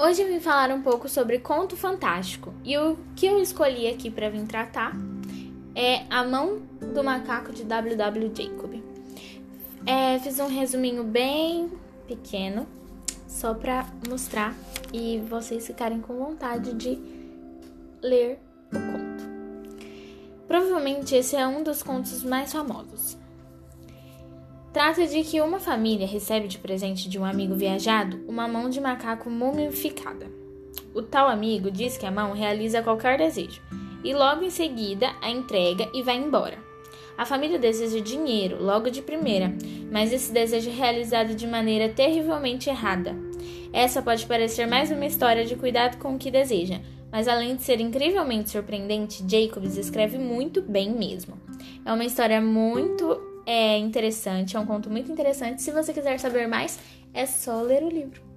Hoje eu vim falar um pouco sobre conto fantástico e o que eu escolhi aqui para vir tratar é A Mão do Macaco de W.W. Jacob. É, fiz um resuminho bem pequeno só para mostrar e vocês ficarem com vontade de ler o conto. Provavelmente esse é um dos contos mais famosos. Trata de que uma família recebe de presente de um amigo viajado uma mão de macaco mumificada. O tal amigo diz que a mão realiza qualquer desejo e logo em seguida a entrega e vai embora. A família deseja dinheiro logo de primeira, mas esse desejo é realizado de maneira terrivelmente errada. Essa pode parecer mais uma história de cuidado com o que deseja, mas além de ser incrivelmente surpreendente, Jacobs escreve muito bem mesmo. É uma história muito é interessante, é um conto muito interessante. Se você quiser saber mais, é só ler o livro.